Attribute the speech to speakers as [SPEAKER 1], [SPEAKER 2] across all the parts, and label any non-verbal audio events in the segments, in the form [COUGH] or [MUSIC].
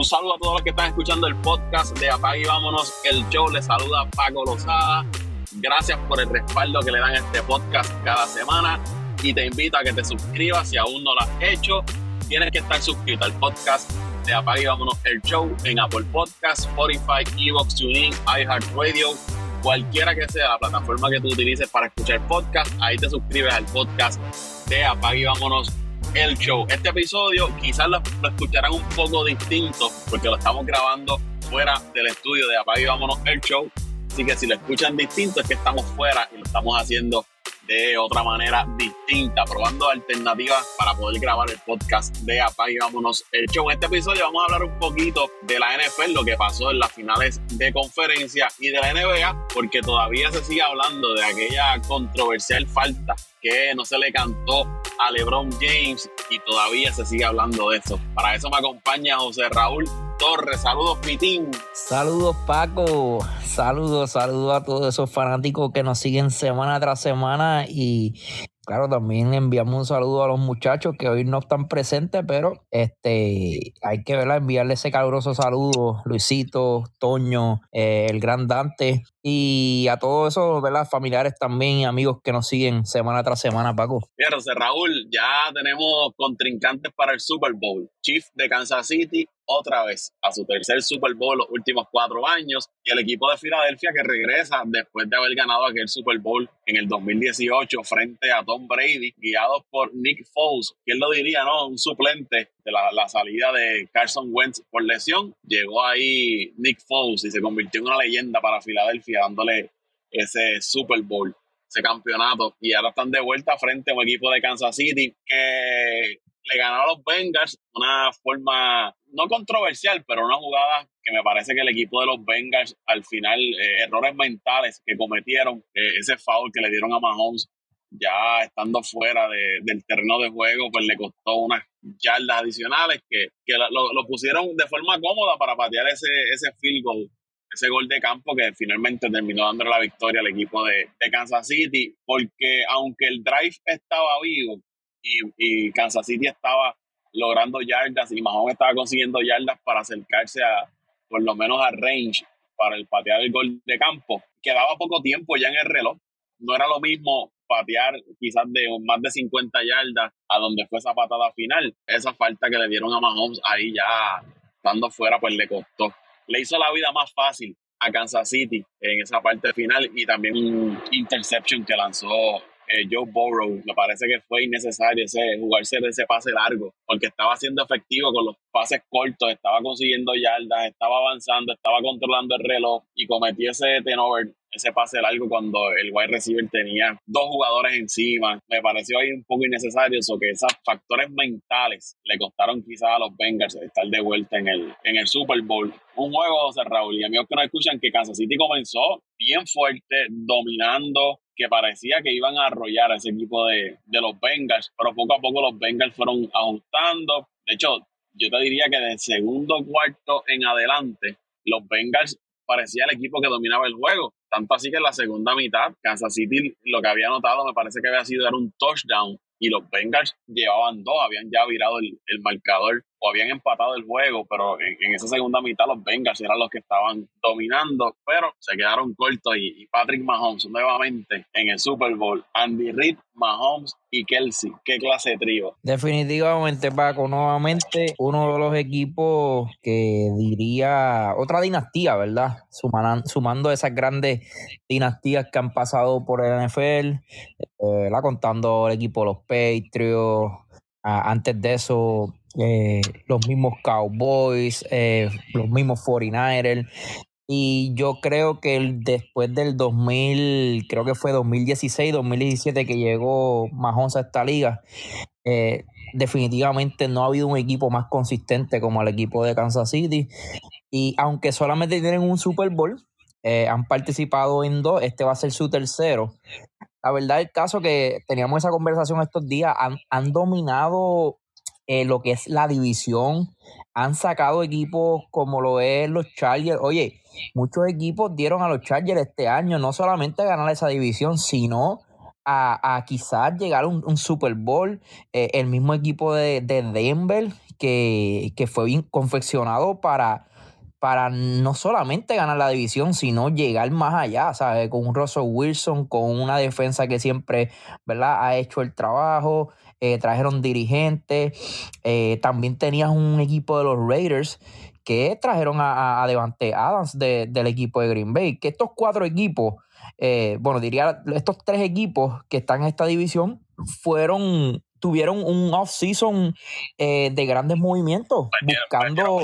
[SPEAKER 1] Un saludo a todos los que están escuchando el podcast de Apague y Vámonos el Show. Les saluda Paco Lozada. Gracias por el respaldo que le dan a este podcast cada semana y te invito a que te suscribas si aún no lo has hecho. Tienes que estar suscrito al podcast de Apague y Vámonos el Show en Apple Podcast, Spotify, Evox, TuneIn, iHeartRadio, cualquiera que sea la plataforma que tú utilices para escuchar podcast. Ahí te suscribes al podcast de Apague y Vámonos el show. Este episodio quizás lo, escucharán un poco distinto porque lo estamos grabando fuera del estudio de Apague Vámonos el show. Así que si lo escuchan distinto es que estamos fuera y lo estamos haciendo de otra manera distinta, probando alternativas para poder grabar el podcast de Apague y Vámonos el show. En este episodio vamos a hablar un poquito de la NFL, lo que pasó en las finales de conferencia y de la NBA, porque todavía se sigue hablando de aquella controversial falta que no se le cantó a LeBron James y todavía se sigue hablando de eso. Para eso me acompaña José Raúl Torres. Saludos, Pitín.
[SPEAKER 2] Saludos, Paco. Saludos, saludos a todos esos fanáticos que nos siguen semana tras semana y Claro, también enviamos un saludo a los muchachos que hoy no están presentes, pero este hay que verla, enviarle ese caluroso saludo, Luisito, Toño, eh, el gran Dante, y a todos esos ¿verdad? familiares también y amigos que nos siguen semana tras semana, Paco.
[SPEAKER 1] José Raúl, ya tenemos contrincantes para el Super Bowl. Chief de Kansas City, otra vez a su tercer Super Bowl los últimos cuatro años, y el equipo de Filadelfia que regresa después de haber ganado aquel Super Bowl en el 2018 frente a Tom Brady, guiados por Nick Foles. ¿Quién lo diría, no? Un suplente de la, la salida de Carson Wentz por lesión. Llegó ahí Nick Foles y se convirtió en una leyenda para Filadelfia dándole ese Super Bowl, ese campeonato. Y ahora están de vuelta frente a un equipo de Kansas City que le ganó a los Bengals una forma no controversial, pero una jugada que me parece que el equipo de los Bengals al final, eh, errores mentales que cometieron, eh, ese foul que le dieron a Mahomes ya estando fuera del terreno de juego, pues le costó unas yardas adicionales que, lo, lo, pusieron de forma cómoda para patear ese, ese field goal ese gol de campo que finalmente terminó dando la victoria al equipo de, Kansas City, porque aunque el drive estaba vivo y, Kansas City estaba logrando yardas y Mahomes estaba consiguiendo yardas para acercarse a por lo menos a range para el patear el gol de campo, quedaba poco tiempo ya en el reloj. No era lo mismo patear quizás de más de 50 yardas a donde fue esa patada final. Esa falta que le dieron a Mahomes ahí ya estando fuera, pues le costó le hizo la vida más fácil a Kansas City en esa parte final y también un interception que lanzó eh, Joe Burrow. Me parece que fue innecesario ese, jugarse ese pase largo porque estaba siendo efectivo con los pases cortos, estaba consiguiendo yardas, estaba avanzando, estaba controlando el reloj y cometió ese turnover ese pase largo cuando el wide receiver tenía dos jugadores encima. Me pareció ahí un poco innecesario eso, que esos factores mentales le costaron quizás a los Bengals estar de vuelta en el, en el Super Bowl. Un juego, José Raúl, y amigos que no escuchan, que Kansas City comenzó bien fuerte, dominando, que parecía que iban a arrollar a ese equipo de, de los Bengals, pero poco a poco los Bengals fueron ajustando. De hecho, yo te diría que del segundo cuarto en adelante, los Bengals parecía el equipo que dominaba el juego. Tanto así que en la segunda mitad, Kansas City lo que había notado me parece que había sido dar un touchdown y los Bengals llevaban dos, habían ya virado el, marcador o habían empatado el juego, pero en, esa segunda mitad los Bengals eran los que estaban dominando, pero se quedaron cortos y, Patrick Mahomes nuevamente en el Super Bowl. Andy Reid, Mahomes y Kelsey. Qué clase de trío.
[SPEAKER 2] Definitivamente, Paco, nuevamente uno de los equipos que diría otra dinastía, ¿verdad? sumando esas grandes dinastías que han pasado por el NFL, eh, contando el equipo de los Patriots, antes de eso eh, los mismos Cowboys, eh, los mismos 49ers. Y yo creo que después del 2000, creo que fue 2016, 2017 que llegó Mahomes a esta liga, eh, definitivamente no ha habido un equipo más consistente como el equipo de Kansas City. Y aunque solamente tienen un Super Bowl, han participado en dos, este va a ser su tercero. La verdad, el caso que teníamos esa conversación estos días, han, han dominado lo que es la división. Han sacado equipos como lo es los Chargers. Oye, muchos equipos dieron a los Chargers este año no solamente a ganar esa división, sino a, quizás llegar a un, Super Bowl. Eh, el mismo equipo de, Denver que, que, fue bien confeccionado para, para no solamente ganar la división, sino llegar más allá, ¿sabes? Con un Russell Wilson, con una defensa que siempre, ¿verdad? Ha hecho el trabajo, eh, trajeron dirigentes, eh, también tenías un equipo de los Raiders que trajeron a, a Devante Adams del equipo de Green Bay, que estos cuatro equipos, eh, bueno, diría estos tres equipos que están en esta división, fueron tuvieron un off-season de grandes movimientos, buscando,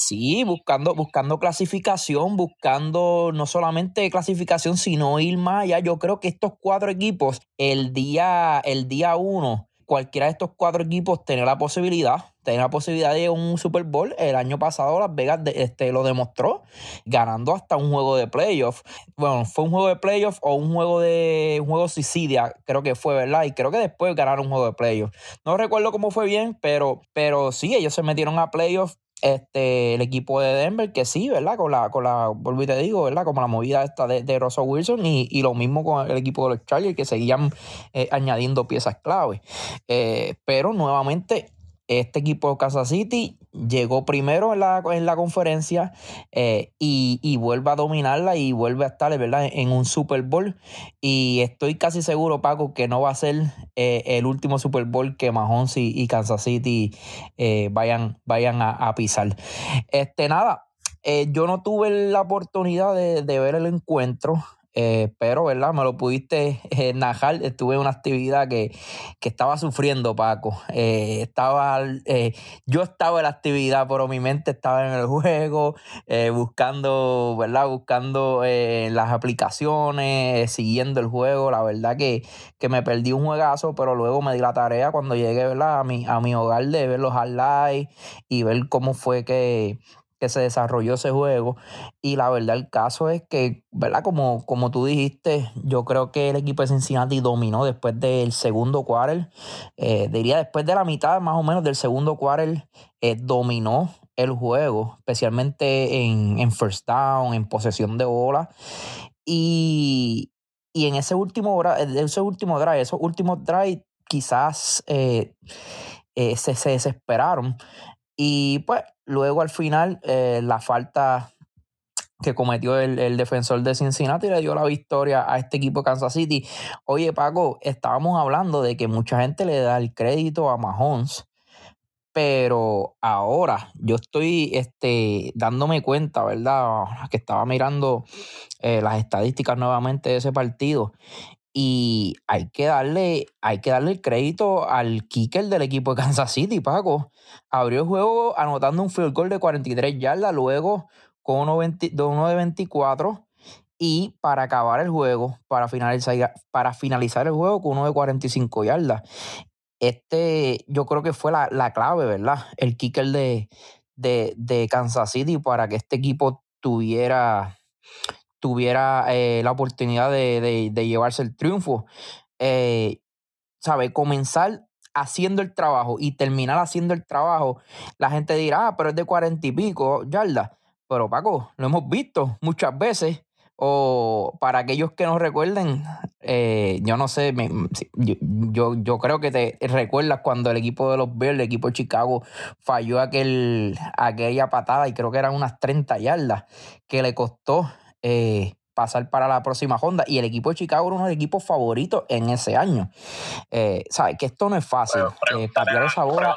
[SPEAKER 2] Sí, buscando, buscando clasificación, buscando no solamente clasificación, sino ir más allá. Yo creo que estos cuatro equipos, el día, el día uno, cualquiera de estos cuatro equipos tenía la posibilidad, tenía la posibilidad de un Super Bowl. El año pasado Las Vegas este, lo demostró, ganando hasta un juego de playoff. Bueno, fue un juego de playoff o un juego de un juego Sicilia, creo que fue, ¿verdad? Y creo que después ganaron un juego de playoff. No recuerdo cómo fue bien, pero, pero sí, ellos se metieron a playoff este, el equipo de Denver, que sí, ¿verdad? Con la, con la, y te digo, ¿verdad? Como la movida esta de, de Russell Wilson y, lo mismo con el equipo de los Chargers, que seguían eh, añadiendo piezas clave. Eh, pero nuevamente este equipo de Kansas City llegó primero en la, en la conferencia eh, y, vuelve a dominarla y vuelve a estar ¿verdad? en un Super Bowl. Y estoy casi seguro, Paco, que no va a ser eh, el último Super Bowl que Mahomes y, Kansas City eh, vayan, vayan a, pisar. Este, nada, yo no tuve la oportunidad de, de ver el encuentro. Eh, pero, ¿verdad? Me lo pudiste eh, najar. Estuve en una actividad que, estaba sufriendo, Paco. Eh, estaba, yo estaba en la actividad, pero mi mente estaba en el juego, buscando, ¿verdad? Buscando las aplicaciones, siguiendo el juego. La verdad que, que, me perdí un juegazo, pero luego me di la tarea cuando llegué, ¿verdad? A mi, a mi hogar de ver los highlights y ver cómo fue que, que se desarrolló ese juego. Y la verdad, el caso es que, ¿verdad? Como, como tú dijiste, yo creo que el equipo de Cincinnati dominó después del segundo quarter. Eh, diría después de la mitad más o menos del segundo quarter, eh, dominó el juego, especialmente en, first down, en posesión de bola. Y, en ese último, ese último drive, esos últimos drive quizás eh, se, se desesperaron. Y pues luego al final eh, la falta que cometió el, defensor de Cincinnati le dio la victoria a este equipo de Kansas City. Oye, Paco, estábamos hablando de que mucha gente le da el crédito a Mahomes, pero ahora yo estoy este, dándome cuenta, ¿verdad? Que estaba mirando eh, las estadísticas nuevamente de ese partido y hay que darle, hay que darle el crédito al kicker del equipo de Kansas City, Paco. Abrió el juego anotando un field goal de 43 yardas, luego con uno, de 24 y para acabar el juego, para finalizar, para finalizar el juego con uno de 45 yardas. Este yo creo que fue la, clave, ¿verdad? El kicker de, de, de Kansas City para que este equipo tuviera tuviera eh, la oportunidad de, llevarse el triunfo. Eh, ¿Sabe? Comenzar haciendo el trabajo y terminar haciendo el trabajo, la gente dirá, ah, pero es de cuarenta y pico yardas. Pero Paco, lo hemos visto muchas veces. O para aquellos que no recuerden, eh, yo no sé, yo, yo, creo que te recuerdas cuando el equipo de los Bears, el equipo de Chicago, falló aquel, aquella patada y creo que eran unas 30 yardas que le costó eh, pasar para la próxima Honda. Y el equipo de Chicago era uno de los equipos favoritos en ese año. Eh, ¿Sabes? Que esto no es fácil. Eh, patear esa bola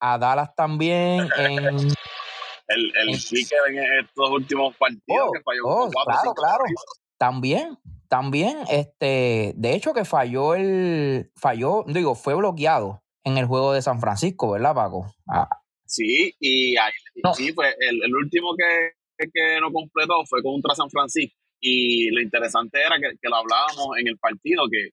[SPEAKER 2] a Dallas también. [LAUGHS] En,
[SPEAKER 1] el, el en, en estos últimos partidos
[SPEAKER 2] oh, que falló oh, claro, claro. También, también, este, de hecho que falló el, falló, digo, fue bloqueado en el juego de San Francisco, ¿verdad, Paco? Ah.
[SPEAKER 1] Sí, y ahí, sí, fue el, el último que, que no completó fue contra San Francisco. Y lo interesante era que, lo hablábamos en el partido, que,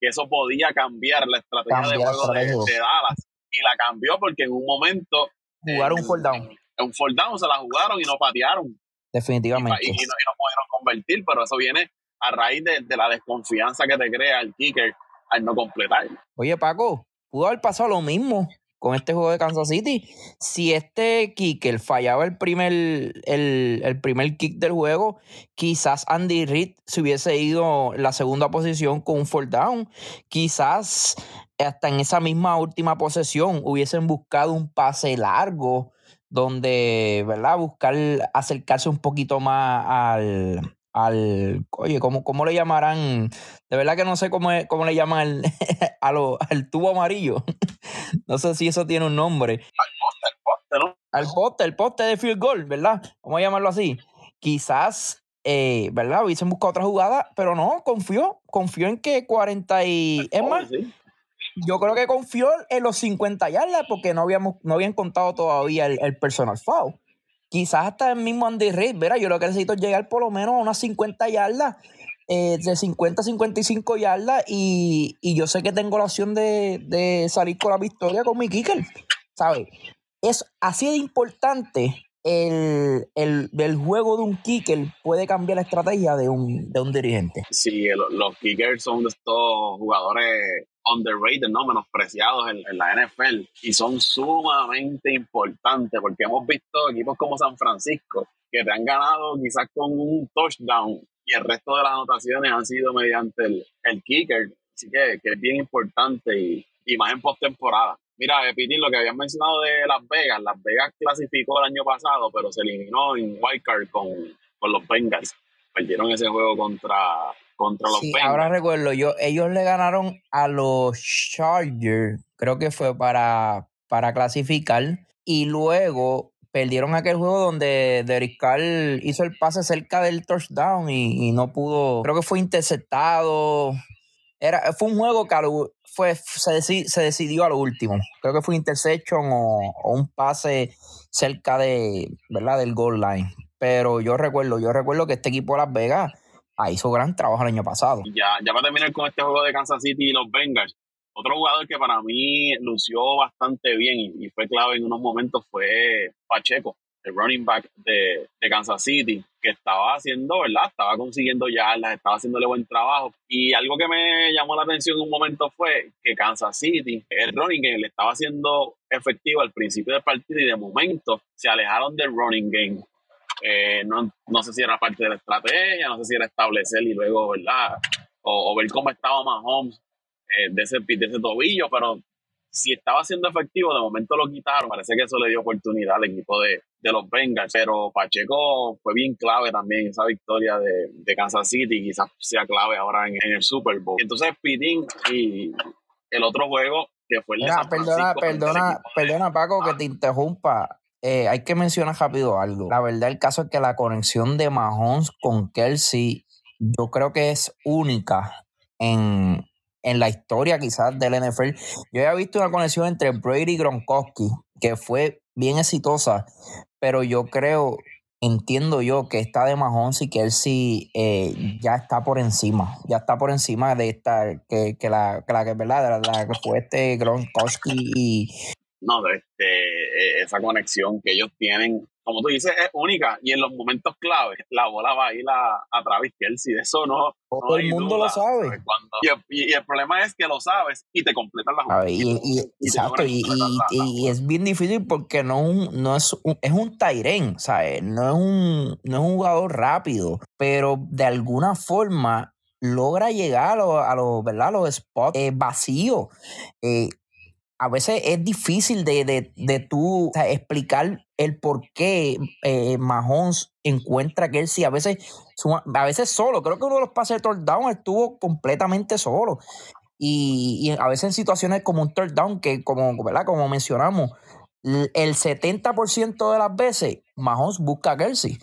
[SPEAKER 1] eso podía cambiar la estrategia de juego de, Dallas. Y la cambió porque en un momento.
[SPEAKER 2] Jugaron un fall down.
[SPEAKER 1] En un fall down se la jugaron y no patearon.
[SPEAKER 2] Definitivamente.
[SPEAKER 1] Y, no, pudieron convertir, pero eso viene a raíz de, la desconfianza que te crea el kicker al no completar.
[SPEAKER 2] Oye, Paco, pudo haber pasado lo mismo con este juego de Kansas City. Si este kicker fallaba el primer, el, primer kick del juego, quizás Andy Reid se hubiese ido en la segunda posición con un fall down. Quizás hasta en esa misma última posesión hubiesen buscado un pase largo donde, ¿verdad? Buscar acercarse un poquito más al, al oye, ¿cómo, ¿cómo, le llamarán? De verdad que no sé cómo, cómo le llaman al [LAUGHS] tubo amarillo. [LAUGHS] no sé si eso tiene un nombre. Al
[SPEAKER 1] poste, al poste, ¿no?
[SPEAKER 2] Al poste, el poste de field goal, ¿verdad? Vamos a llamarlo así. Quizás, eh, ¿verdad? Hubiesen buscado otra jugada, pero no, confió, confió en que 40 y... Es más, yo creo que confió en los 50 yardas porque no, habíamos, no habían contado todavía el, el personal foul quizás hasta el mismo Andy Reid, ¿verdad? Yo lo que necesito es llegar por lo menos a unas 50 yardas, eh, de 50 a 55 yardas, y, y, yo sé que tengo la opción de, de salir con la victoria con mi kicker, ¿sabes? Es así de importante el, el, juego de un kicker puede cambiar la estrategia de un, de un dirigente.
[SPEAKER 1] Sí, los kickers son de estos jugadores underrated, ¿no? Menospreciados en, la NFL y son sumamente importantes porque hemos visto equipos como San Francisco que te han ganado quizás con un touchdown y el resto de las anotaciones han sido mediante el, el kicker. Así que, que, es bien importante y, y más en postemporada. Mira, Pitín, lo que habías mencionado de Las Vegas, Las Vegas clasificó el año pasado, pero se eliminó en wildcard con, con los Bengals. Perdieron ese juego contra, contra los sí,
[SPEAKER 2] Ahora recuerdo, yo, ellos le ganaron a los Chargers, creo que fue para, para clasificar, y luego perdieron aquel juego donde Derek Carr hizo el pase cerca del touchdown y, y no pudo, creo que fue interceptado. Era, fue un juego que fue, se, se decidió a lo último. Creo que fue interception o, o un pase cerca de, ¿verdad? del goal line. Pero yo recuerdo, yo recuerdo que este equipo de Las Vegas hizo gran trabajo el año pasado.
[SPEAKER 1] Ya, ya para terminar con este juego de Kansas City y los Bengals, otro jugador que para mí lució bastante bien y, fue clave en unos momentos fue Pacheco, el running back de, de, Kansas City, que estaba haciendo, ¿verdad? Estaba consiguiendo yardas, estaba haciéndole buen trabajo. Y algo que me llamó la atención en un momento fue que Kansas City, el running game, le estaba haciendo efectivo al principio del partido y de momento se alejaron del running game eh, no, no, sé si era parte de la estrategia, no sé si era establecer y luego, ¿verdad? O, ver cómo estaba Mahomes eh, de, ese, de ese tobillo, pero si estaba siendo efectivo, de momento lo quitaron. Parece que eso le dio oportunidad al equipo de, de los Bengals, pero Pacheco fue bien clave también esa victoria de, de Kansas City, quizás sea clave ahora en, el Super Bowl. Entonces, Pitín y el otro juego que fue el de
[SPEAKER 2] Perdona, perdona, perdona, Paco, que te interrumpa. Eh, hay que mencionar rápido algo. La verdad, el caso es que la conexión de Mahomes con Kelsey, yo creo que es única en, la historia quizás del NFL. Yo había visto una conexión entre Brady y Gronkowski, que fue bien exitosa, pero yo creo, entiendo yo que esta de Mahomes y Kelsey eh, ya está por encima, ya está por encima de esta, que, que la que, la, ¿verdad? la que fue este Gronkowski y,
[SPEAKER 1] no, este, e, esa conexión que ellos tienen, como tú dices, es única y en los momentos claves la bola va a ir a, a Travis Kelsey, de eso no.
[SPEAKER 2] Todo el mundo lo sabe.
[SPEAKER 1] y, el, problema es que lo sabes y te completan la jugada.
[SPEAKER 2] Y, exacto, y, es bien difícil porque no, no es un, es un Tyren, ¿sabes? No es un, no es un jugador rápido, pero de alguna forma logra llegar a los, ¿verdad? los spots eh, vacíos. Eh, a veces es difícil de, de, de tú explicar el por qué eh, encuentra a Kelsey a veces, a veces solo. Creo que uno de los pases de touchdown estuvo completamente solo. Y, a veces en situaciones como un touchdown, que como, ¿verdad? como mencionamos, el 70% de las veces Mahomes busca a Kelsey.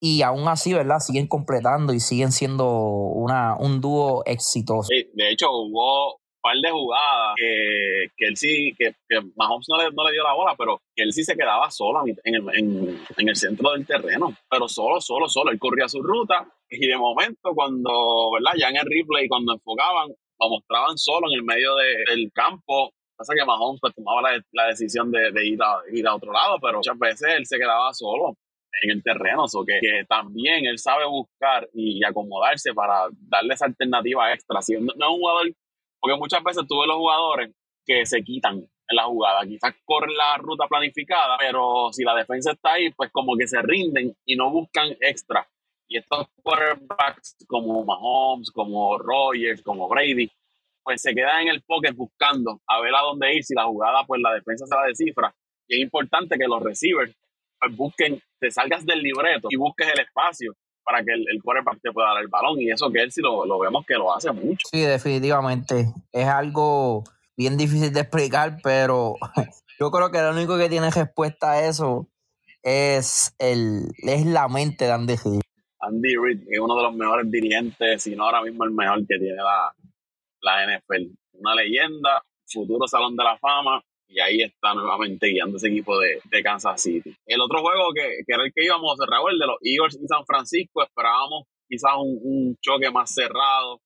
[SPEAKER 2] Y aún así, ¿verdad? Siguen completando y siguen siendo una, un dúo exitoso.
[SPEAKER 1] De hecho, hubo par de jugadas que, que él sí, que, que Mahomes no le, no le, dio la bola, pero que él sí se quedaba solo en el, en, en el centro del terreno, pero solo, solo, solo. Él corría su ruta y de momento cuando, ¿verdad? Ya en el replay, cuando enfocaban, lo mostraban solo en el medio de, del campo. Pasa que Mahomes pues, tomaba la, la decisión de, de, ir a, ir a otro lado, pero muchas veces él se quedaba solo en el terreno, o que, que, también él sabe buscar y, acomodarse para darle esa alternativa extra. Si no, no es un jugador porque muchas veces tú ves los jugadores que se quitan en la jugada. Quizás corren la ruta planificada, pero si la defensa está ahí, pues como que se rinden y no buscan extra. Y estos quarterbacks como Mahomes, como Rogers, como Brady, pues se quedan en el pocket buscando a ver a dónde ir. Si la jugada, pues la defensa se la descifra. Y es importante que los receivers pues, busquen, te salgas del libreto y busques el espacio para que el, el quarterback te pueda dar el balón. Y eso que él sí lo, lo vemos que lo hace mucho.
[SPEAKER 2] Sí, definitivamente. Es algo bien difícil de explicar, pero [LAUGHS] yo creo que lo único que tiene respuesta a eso es, el, es la mente de Andy Reid.
[SPEAKER 1] Andy Reid es uno de los mejores dirigentes, si no ahora mismo el mejor que tiene la, la NFL. Una leyenda, futuro Salón de la Fama, y ahí está nuevamente guiando ese equipo de, de Kansas City. El otro juego que, que, era el que íbamos cerrar, el de los Eagles y San Francisco, esperábamos quizás un, un choque más cerrado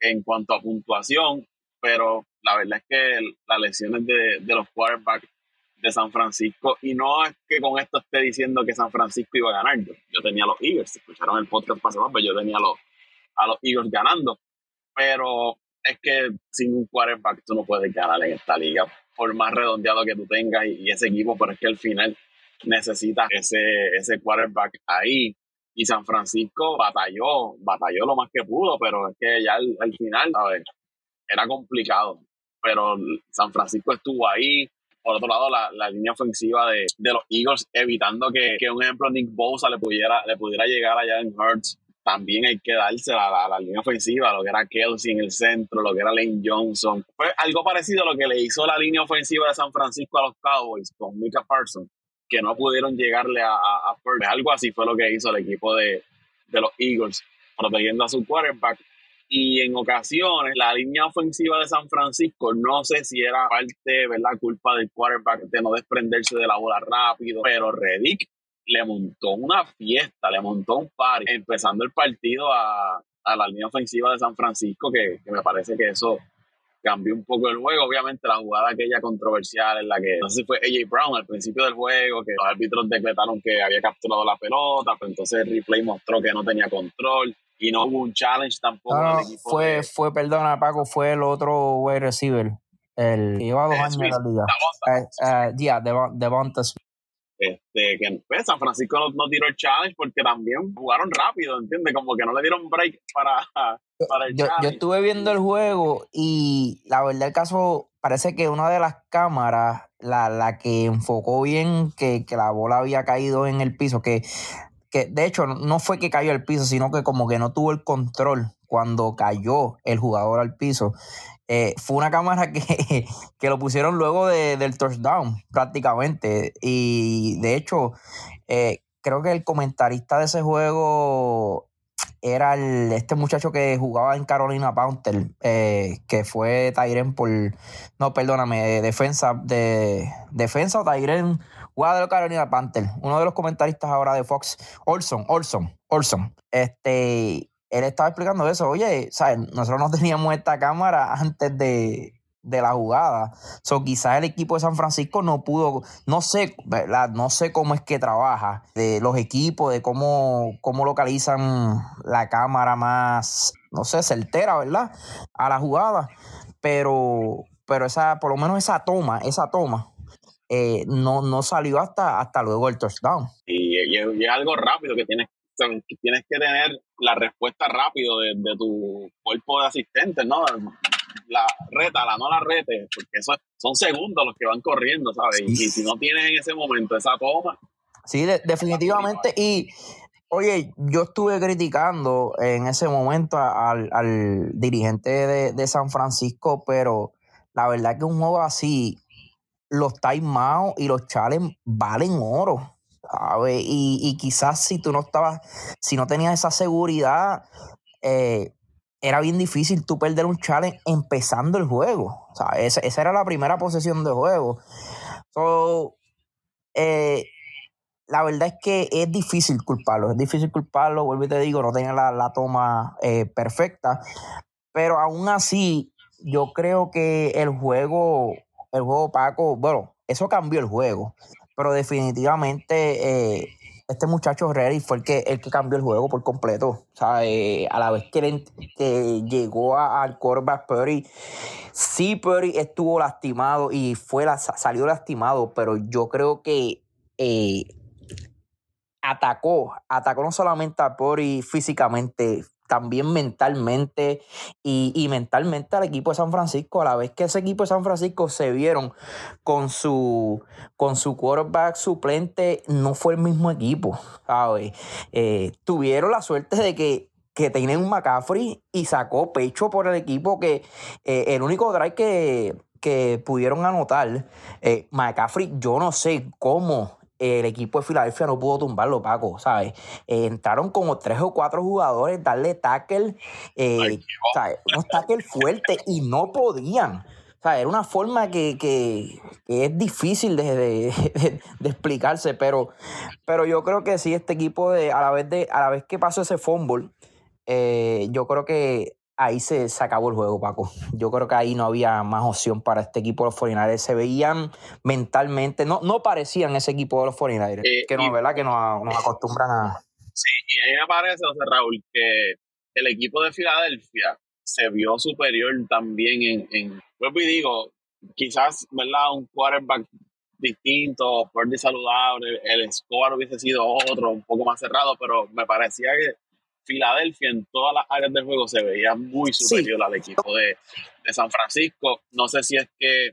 [SPEAKER 1] en cuanto a puntuación, pero la verdad es que las lesiones de, de los quarterbacks de San Francisco, y no es que con esto esté diciendo que San Francisco iba a ganar, yo, yo tenía a los Eagles, escucharon el podcast pasado, pero yo tenía a los, a los Eagles ganando, pero es que sin un quarterback tú no puedes ganar en esta liga, por más redondeado que tú tengas y, ese equipo, pero es que al final necesitas ese, ese quarterback ahí. Y San Francisco batalló, batalló lo más que pudo, pero es que ya al, al final, a ver, era complicado. Pero San Francisco estuvo ahí. Por otro lado, la, la línea ofensiva de, de, los Eagles, evitando que, que, un ejemplo Nick Bosa le pudiera, le pudiera llegar allá en Hurts. También hay que darse a la, línea ofensiva, lo que era Kelsey en el centro, lo que era Lane Johnson. Fue algo parecido a lo que le hizo la línea ofensiva de San Francisco a los Cowboys con Mika Parsons, que no pudieron llegarle a, a, a Algo así fue lo que hizo el equipo de, de los Eagles, protegiendo a su quarterback y en ocasiones la línea ofensiva de San Francisco no sé si era parte, ¿verdad? Culpa del quarterback de no desprenderse de la bola rápido, pero Reddick le montó una fiesta, le montó un party, empezando el partido a, a la línea ofensiva de San Francisco, que, que, me parece que eso cambió un poco el juego. Obviamente la jugada aquella controversial en la que, no sé si fue AJ Brown al principio del juego, que los árbitros decretaron que había capturado la pelota, pero entonces el replay mostró que no tenía control y no hubo un challenge tampoco.
[SPEAKER 2] No, fue, de... fue, perdona, Paco, fue el otro wide receiver, el que lleva dos años en la liga. Uh, yeah, Devonta Smith.
[SPEAKER 1] Este, que pues, San Francisco no, no, tiró el challenge porque también jugaron rápido, ¿entiendes? Como que no le dieron break para, para el
[SPEAKER 2] yo,
[SPEAKER 1] challenge.
[SPEAKER 2] Yo estuve viendo el juego y la verdad el caso parece que una de las cámaras, la, la que enfocó bien que, que la bola había caído en el piso, que que de hecho no fue que cayó al piso, sino que como que no tuvo el control cuando cayó el jugador al piso. Eh, fue una cámara [LAUGHS] que, que lo pusieron luego de, del touchdown prácticamente. Y de hecho, eh, creo que el comentarista de ese juego era el, este muchacho que jugaba en Carolina Panther, eh, que fue Tyren por, no, perdóname, defensa, de, defensa o Tyren jugaba de Carolina Panther, uno de los comentaristas ahora de Fox, Olson, Olson, Olson, este, él estaba explicando eso, oye, ¿sabes? nosotros no teníamos esta cámara antes de, de la jugada. So, quizás el equipo de San Francisco no pudo, no sé, ¿verdad? No sé cómo es que trabaja, de los equipos, de cómo, cómo localizan la cámara más, no sé, certera, ¿verdad? A la jugada. Pero, pero esa, por lo menos esa toma, esa toma, eh, no, no salió hasta, hasta luego el touchdown.
[SPEAKER 1] Y, y, y es algo rápido que tienes, que tienes que tener la respuesta rápido de, de tu cuerpo de asistentes, ¿no? la reta, la no la rete, porque eso son segundos los que van corriendo, ¿sabes? Y, y si no tienes en ese momento esa toma.
[SPEAKER 2] Sí, de, definitivamente. Y oye, yo estuve criticando en ese momento al, al dirigente de, de, San Francisco, pero la verdad que un juego así, los timeouts y los challenges valen oro. ¿sabes? Y, y quizás si tú no estabas, si no tenías esa seguridad, eh, era bien difícil tú perder un challenge empezando el juego. O sea, esa, esa era la primera posesión de juego. So, eh, la verdad es que es difícil culparlo, es difícil culparlo, vuelvo y te digo, no tenía la, la toma eh, perfecta, pero aún así yo creo que el juego, el juego Paco, bueno, eso cambió el juego, pero definitivamente eh, este muchacho Reddy fue el que, el que cambió el juego por completo. ¿sabe? A la vez que, que llegó al quarterback Purdy, sí Purdy estuvo lastimado y fue salió lastimado, pero yo creo que eh, atacó, atacó no solamente a Purdy físicamente, también mentalmente y, mentalmente al equipo de San Francisco, a la vez que ese equipo de San Francisco se vieron con su, con su quarterback suplente, no fue el mismo equipo, ¿sabes? Eh, tuvieron la suerte de que que tienen un McCaffrey y sacó pecho por el equipo que eh, el único drive que, que pudieron anotar, eh, McCaffrey, yo no sé cómo el equipo de Filadelfia no pudo tumbarlo, Paco, ¿sabes? Eh, entraron como tres o cuatro jugadores, darle tackle, eh, ¿sabes? Unos tackle fuertes y no podían. O sea, era una forma que, es difícil de, explicarse, pero, pero yo creo que sí, este equipo, de, a, la vez de, a la vez que pasó ese fumble, eh, yo creo que ahí se, acabó el juego, Paco. [LAUGHS] Yo creo que ahí no había más opción para este equipo de los 49 Se veían mentalmente, no, no parecían ese equipo de los 49 eh, que no, ¿verdad? Que nos, acostumbran a.
[SPEAKER 1] Sí, y a mí me parece, José Raúl, que el equipo de Filadelfia se vio superior también en, en pues digo, quizás, ¿verdad? Un quarterback distinto, fuerte y saludable, el score hubiese sido otro, un poco más cerrado, pero me parecía que Filadelfia en todas las áreas del juego se veía muy superior al equipo de, San Francisco. No sé si es que,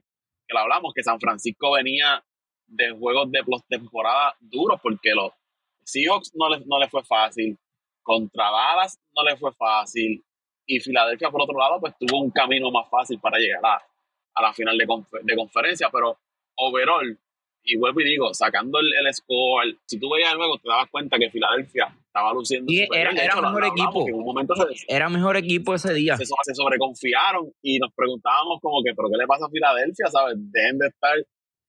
[SPEAKER 1] que lo hablamos, que San Francisco venía de juegos de temporada duros porque los Seahawks no les, no les fue fácil, contra Dallas no les fue fácil y Filadelfia por otro lado pues tuvo un camino más fácil para llegar a, a la final de, de conferencia, pero overall y vuelvo y digo, sacando el, el score, si tú veías luego te dabas cuenta que Filadelfia estaba luciendo.
[SPEAKER 2] Y era, era mejor equipo. En un momento era mejor equipo ese día.
[SPEAKER 1] Se, sobreconfiaron y nos preguntábamos como que, ¿pero qué le pasa a Filadelfia? ¿Sabes? Dejen de estar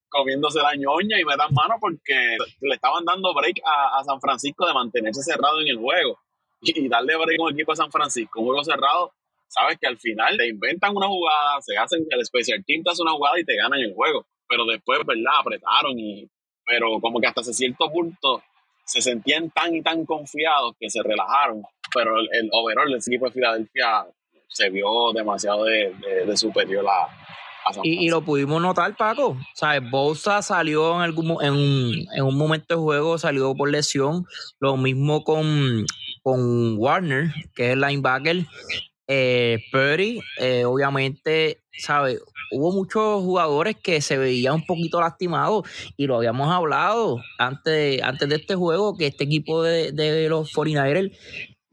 [SPEAKER 1] comiéndose la ñoña y me dan mano porque le estaban dando break a, San Francisco de mantenerse cerrado en el juego. Y, darle break a un equipo de San Francisco, un juego cerrado, sabes que al final te inventan una jugada, se hacen el special team te hace una jugada y te ganan el juego pero después, ¿verdad? Apretaron y, pero como que hasta ese cierto punto se sentían tan y tan confiados que se relajaron, pero el, el overall del equipo de Filadelfia se vio demasiado de, superior a, a San
[SPEAKER 2] y, y, lo pudimos notar, Paco. ¿Sabes? Bosa salió en, algún, en, en, un momento de juego, salió por lesión. Lo mismo con, con Warner, que es el linebacker. Eh, Purdy, eh, obviamente, ¿sabes? hubo muchos jugadores que se veían un poquito lastimados y lo habíamos hablado antes, antes de este juego, que este equipo de, los 49ers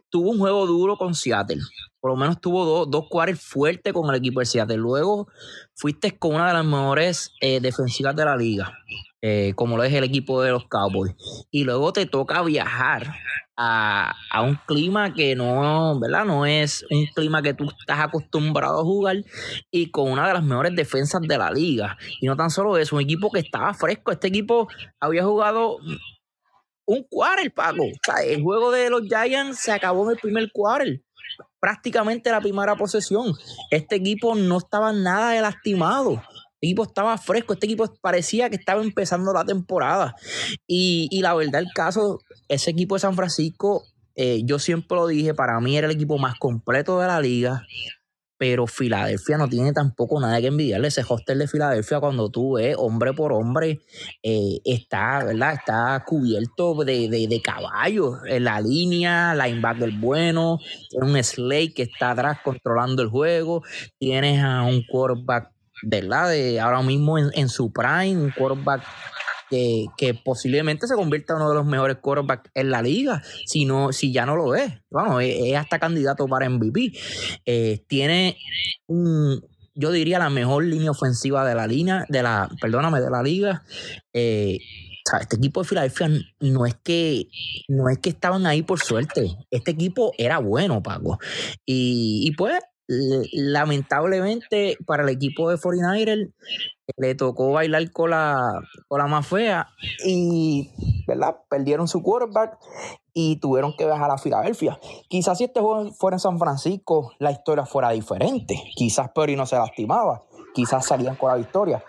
[SPEAKER 2] tuvo un juego duro con Seattle. Por lo menos tuvo dos, dos cuares fuertes con el equipo de Seattle. Luego fuiste con una de las mejores eh, defensivas de la liga, eh, como lo es el equipo de los Cowboys. Y luego te toca viajar a, un clima que no, ¿verdad? No es un clima que tú estás acostumbrado a jugar y con una de las mejores defensas de la liga. Y no tan solo eso, un equipo que estaba fresco. Este equipo había jugado un quarter, Paco. el juego de los Giants se acabó en el primer quarter. Prácticamente la primera posesión. Este equipo no estaba nada de lastimado. Este equipo estaba fresco, este equipo parecía que estaba empezando la temporada. Y, la verdad, el caso, ese equipo de San Francisco, eh, yo siempre lo dije, para mí era el equipo más completo de la liga. Pero Filadelfia no tiene tampoco nada que envidiarle. Ese hostel de Filadelfia, cuando tú ves hombre por hombre, eh, está, ¿verdad? Está cubierto de, de, caballos en la línea, linebacker bueno, tiene un Slade que está atrás controlando el juego, tienes a un quarterback ¿verdad? De ahora mismo en, su prime, un quarterback que, posiblemente se convierta en uno de los mejores quarterbacks en la liga, si, si ya no lo es. Bueno, es, hasta candidato para MVP. Eh, tiene un, yo diría, la mejor línea ofensiva de la línea, de la, perdóname, de la liga. Eh, este equipo de Filadelfia no es que no es que estaban ahí por suerte. Este equipo era bueno, Paco. Y pues lamentablemente para el equipo de 49ers le tocó bailar con la, con la más fea y ¿verdad? perdieron su quarterback y tuvieron que viajar a Filadelfia. Quizás si este juego fuera en San Francisco, la historia fuera diferente. Quizás Perry no se lastimaba, quizás salían con la victoria.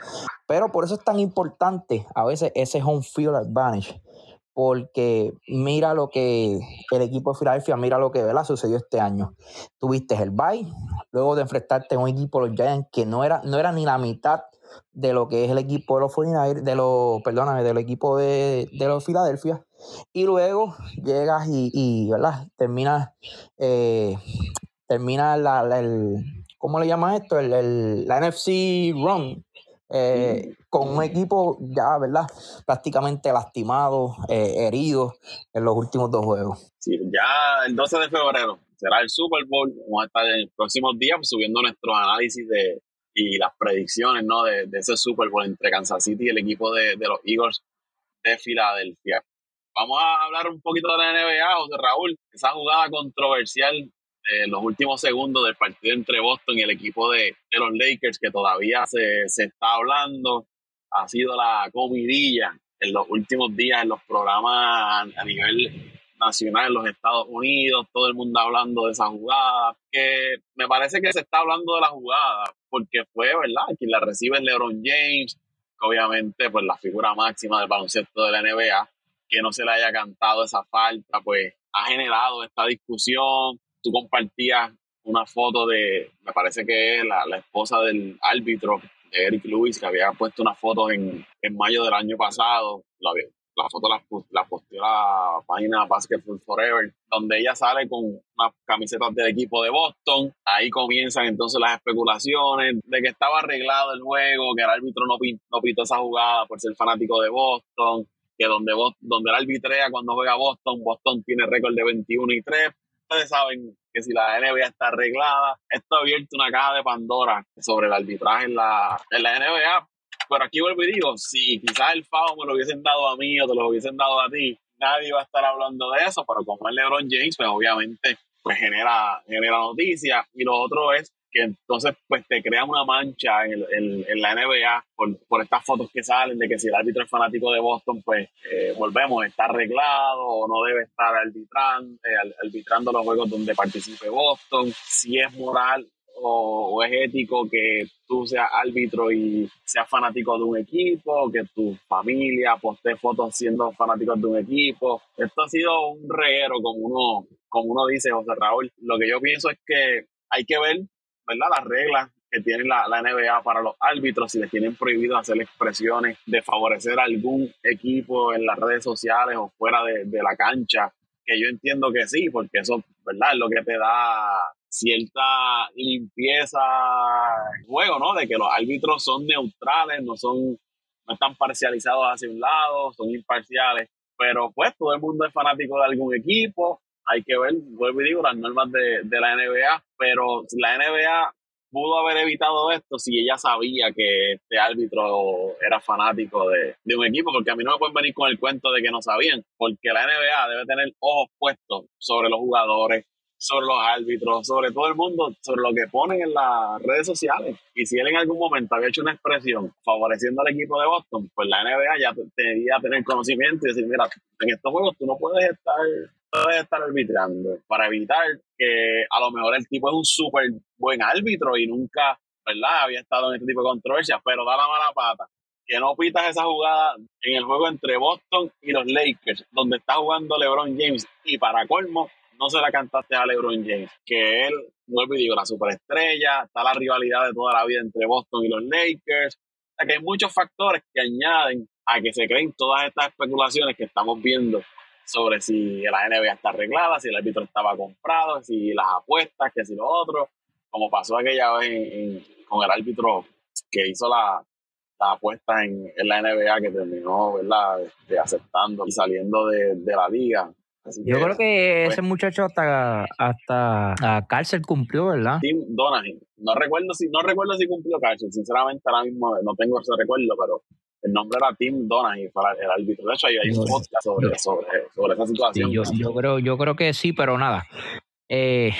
[SPEAKER 2] Pero por eso es tan importante a veces ese home field advantage porque mira lo que el equipo de Filadelfia, mira lo que ¿verdad? sucedió este año. Tuviste el bye, luego de enfrentarte a un equipo, los Giants, que no era, no era ni la mitad de lo que es el equipo de los 49 de los, perdóname, del equipo de, de los Filadelfia. Y luego llegas y, y ¿verdad? Terminas, eh, termina la, el, ¿cómo le llaman esto? El, el, la NFC Run. Eh, con un equipo ya, ¿verdad? Prácticamente lastimado, eh, herido en los últimos dos juegos.
[SPEAKER 1] Sí, ya el 12 de febrero será el Super Bowl. Vamos a estar en los próximos días subiendo nuestros análisis de, y las predicciones ¿no? de, de ese Super Bowl entre Kansas City y el equipo de, de los Eagles de Filadelfia. Vamos a hablar un poquito de la NBA, José Raúl, esa jugada controversial en los últimos segundos del partido entre Boston y el equipo de, de los Lakers, que todavía se, se, está hablando, ha sido la comidilla en los últimos días en los programas a nivel nacional en los Estados Unidos, todo el mundo hablando de esa jugada, que me parece que se está hablando de la jugada, porque fue, ¿verdad? Quien la recibe es LeBron James, que obviamente, pues la figura máxima del baloncesto de la NBA, que no se le haya cantado esa falta, pues ha generado esta discusión. Tú compartías una foto de, me parece que es la, la esposa del árbitro, de Eric Lewis, que había puesto una foto en, en mayo del año pasado, la, la foto la, la posteó la página Basketball Forever, donde ella sale con unas camisetas del equipo de Boston. Ahí comienzan entonces las especulaciones de que estaba arreglado el juego, que el árbitro no, no pitó esa jugada por ser fanático de Boston, que donde, donde el arbitrea cuando juega Boston, Boston tiene récord de 21 y 3. Ustedes saben que si la NBA está arreglada, esto ha abierto una caja de Pandora sobre el arbitraje en la, en la NBA, pero aquí vuelvo y digo, si quizás el FAO me lo hubiesen dado a mí o te lo hubiesen dado a ti, nadie va a estar hablando de eso, pero como es LeBron James, pues obviamente pues genera, genera noticias. Y lo otro es que entonces pues te crean una mancha en, el, en, la NBA por, por, estas fotos que salen de que si el árbitro es fanático de Boston, pues eh, volvemos, está arreglado o no debe estar arbitrando, eh, arbitrando los juegos donde participe Boston, si es moral o, o, es ético que tú seas árbitro y seas fanático de un equipo, que tu familia postee fotos siendo fanáticos de un equipo. Esto ha sido un reguero, como uno, como uno dice, José Raúl. Lo que yo pienso es que hay que ver ¿verdad? las reglas que tiene la, la, NBA para los árbitros, si les tienen prohibido hacer expresiones de favorecer a algún equipo en las redes sociales o fuera de, de la cancha, que yo entiendo que sí, porque eso, ¿verdad? Es lo que te da cierta limpieza en juego, ¿no? De que los árbitros son neutrales, no son, no están parcializados hacia un lado, son imparciales. Pero pues todo el mundo es fanático de algún equipo, hay que ver, vuelvo y digo, las normas de, de la NBA, pero la NBA pudo haber evitado esto si ella sabía que este árbitro era fanático de, de, un equipo, porque a mí no me pueden venir con el cuento de que no sabían, porque la NBA debe tener ojos puestos sobre los jugadores, sobre los árbitros, sobre todo el mundo, sobre lo que ponen en las redes sociales. Y si él en algún momento había hecho una expresión favoreciendo al equipo de Boston, pues la NBA ya debía tener conocimiento y decir, mira, en estos juegos tú no puedes estar, puedes estar arbitrando para evitar que a lo mejor el tipo es un súper buen árbitro y nunca, ¿verdad? Había estado en este tipo de controversias, pero da la mala pata que no pitas esa jugada en el juego entre Boston y los Lakers, donde está jugando LeBron James y para colmo no se la cantaste a LeBron James, que él, vuelvo y digo, la superestrella, está la rivalidad de toda la vida entre Boston y los Lakers. O sea que hay muchos factores que añaden a que se creen todas estas especulaciones que estamos viendo sobre si la NBA está arreglada, si el árbitro estaba comprado, si las apuestas, que si lo otro, como pasó aquella vez en, en, con el árbitro que hizo la, la apuesta en, en, la NBA que terminó ¿verdad? Este, aceptando y saliendo de, de la liga.
[SPEAKER 2] Así Yo que, creo que pues, ese muchacho hasta, hasta a cárcel cumplió, ¿verdad?
[SPEAKER 1] Tim Donahue. No recuerdo si, no recuerdo si cumplió cárcel, sinceramente ahora mismo no tengo ese recuerdo, pero el nombre era Tim Donahue para el árbitro. De hecho, hay, un podcast sobre, sobre, sobre esa situación.
[SPEAKER 2] Sí, yo, yo, creo, yo creo que sí, pero nada. Eh,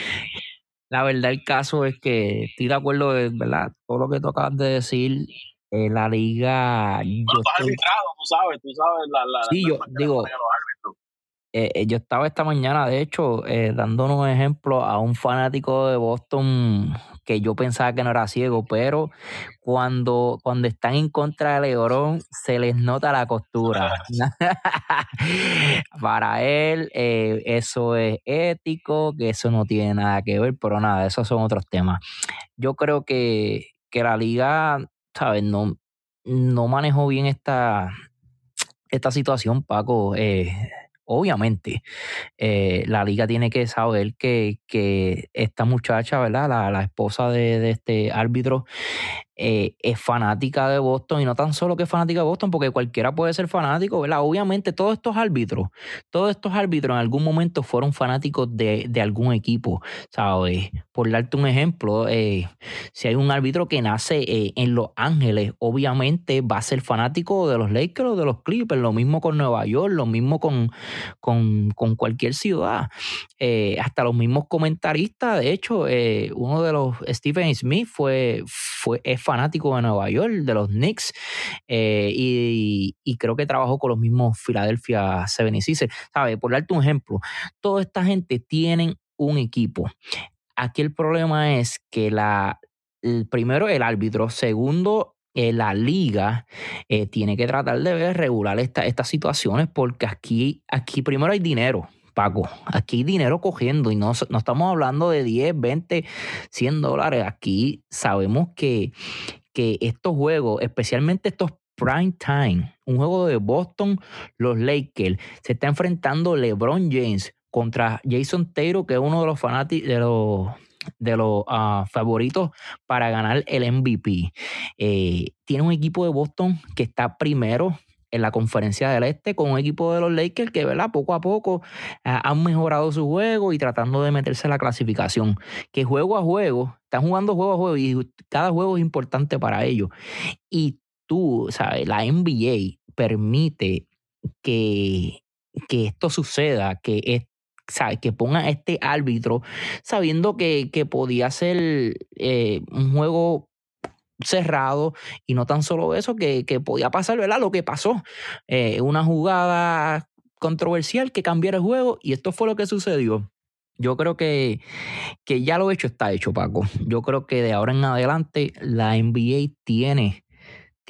[SPEAKER 2] la verdad, el caso es que estoy de acuerdo, de, ¿verdad? Todo lo que tú acabas de decir, eh, la liga.
[SPEAKER 1] Bueno, tú has estoy... arbitrado, tú sabes, tú sabes la. la
[SPEAKER 2] sí, yo digo. Eh, eh, yo estaba esta mañana, de hecho, eh, dándonos un ejemplo a un fanático de Boston que yo pensaba que no era ciego, pero cuando, cuando están en contra de Lebron se les nota la costura. [LAUGHS] Para él eso es ético, que eso no tiene nada que ver, pero nada, esos son otros temas. Yo creo que, que la liga, ¿sabes? No, no manejó bien esta, esta situación, Paco. Eh, obviamente, eh, la liga tiene que saber que, esta muchacha, ¿verdad? La, la esposa de, de, este árbitro, eh, es fanática de Boston y no tan solo que es fanática de Boston, porque cualquiera puede ser fanático, ¿verdad? Obviamente todos estos árbitros, todos estos árbitros en algún momento fueron fanáticos de, algún equipo, ¿sabes? Por darte un ejemplo, eh, si hay un árbitro que nace eh, en Los Ángeles, obviamente va a ser fanático de los Lakers o de los Clippers, lo mismo con Nueva York, lo mismo con, con, cualquier ciudad, hasta los mismos comentaristas, de hecho, uno de los, Stephen Smith fue, fue fanático de Nueva York, de los Knicks, eh, y, creo que trabajó con los mismos Philadelphia 76ers. ¿Sabes? Por darte un ejemplo, toda esta gente tiene un equipo. Aquí el problema es que la, primero el árbitro, segundo eh, la liga eh, tiene que tratar de regular estas situaciones porque aquí, aquí primero hay dinero. Aquí dinero cogiendo y no, no estamos hablando de 10, 20, 100 dólares. Aquí sabemos que, que estos juegos, especialmente estos prime time, un juego de Boston, los Lakers, se está enfrentando LeBron James contra Jason Taylor, que es uno de los fanáticos de los de los ah, favoritos para ganar el MVP. Eh, tiene un equipo de Boston que está primero en la conferencia del Este con un equipo de los Lakers que, ¿verdad? Poco a poco ah, han mejorado su juego y tratando de meterse en la clasificación. Que juego a juego, están jugando juego a juego y cada juego es importante para ellos. Y tú, ¿sabes? La NBA permite que, que esto suceda, que que ponga este árbitro sabiendo que, que podía ser eh, un juego cerrado y no tan solo eso, que, podía pasar, ¿verdad? Lo que pasó, eh, una jugada controversial que cambiara el juego y esto fue lo que sucedió. Yo creo que, que ya lo hecho está hecho, Paco. Yo creo que de ahora en adelante la NBA tiene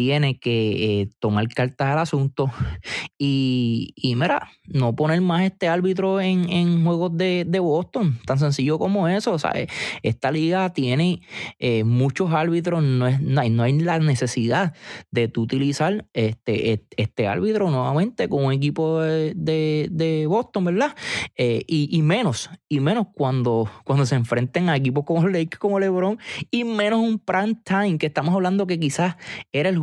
[SPEAKER 2] tiene que eh, tomar cartas al asunto [LAUGHS] y, y, mira, no poner más este árbitro en, juegos de, Boston, tan sencillo como eso. Sea, eh, esta liga tiene eh, muchos árbitros, no, es, no, hay, la necesidad de tú utilizar este, este árbitro nuevamente con un equipo de, Boston, ¿verdad? y, menos, y menos cuando, cuando se enfrenten a equipos como Lake, como LeBron, y menos un prime time, que estamos hablando que quizás era el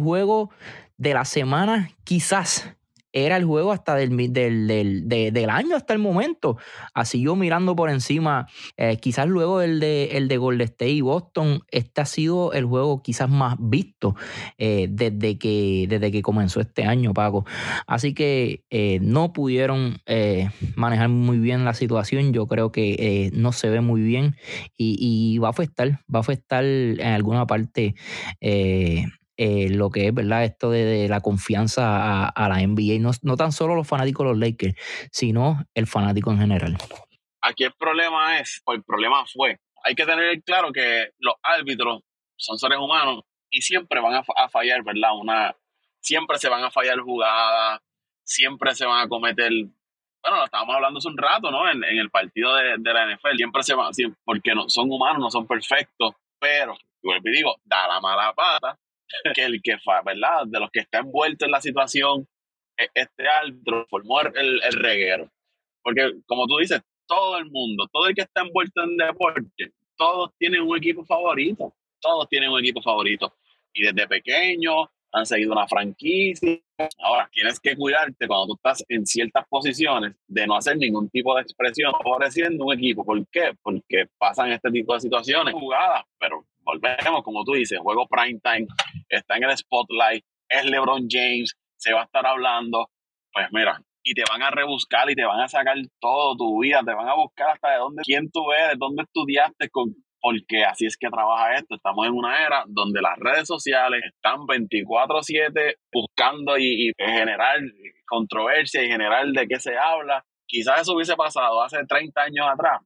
[SPEAKER 2] de la semana, quizás era el juego hasta del, del, del, año hasta el momento. Así yo mirando por encima, eh, quizás luego el de, el de Golden State y Boston, este ha sido el juego quizás más visto eh, desde, que, desde que comenzó este año, Paco. Así que eh, no pudieron manejar muy bien la situación. Yo creo que no se ve muy bien y, y, va a afectar, va a afectar en alguna parte eh, lo que es, ¿verdad? Esto de, la confianza a, la NBA. No, no, tan solo los fanáticos de los Lakers, sino el fanático en general.
[SPEAKER 1] Aquí el problema es, o el problema fue, hay que tener claro que los árbitros son seres humanos y siempre van a, fallar, ¿verdad? Una, siempre se van a fallar jugadas, siempre se van a cometer bueno, lo estábamos hablando hace un rato, ¿no? En, el partido de, la NFL, siempre se van, porque no, son humanos, no son perfectos, pero, vuelvo y digo, da la mala pata que el que, ¿verdad? De los que está envuelto en la situación, e, este árbitro formó el, el reguero. Porque, como tú dices, todo el mundo, todo el que está envuelto en deporte, todos tienen un equipo favorito. Todos tienen un equipo favorito. Y desde pequeño han seguido una franquicia. Ahora, tienes que cuidarte cuando tú estás en ciertas posiciones de no hacer ningún tipo de expresión favoreciendo un equipo. ¿Por qué? Porque pasan este tipo de situaciones jugadas, pero volvemos, como tú dices, juego prime time, está en el spotlight, es LeBron James, se va a estar hablando, pues mira, y te van a rebuscar y te van a sacar todo tu vida, te van a buscar hasta de dónde, quién tú eres, dónde estudiaste, con, porque así es que trabaja esto. Estamos en una era donde las redes sociales están 24/7 buscando y, y generar controversia y generar de qué se habla quizás eso hubiese pasado hace 30 años atrás.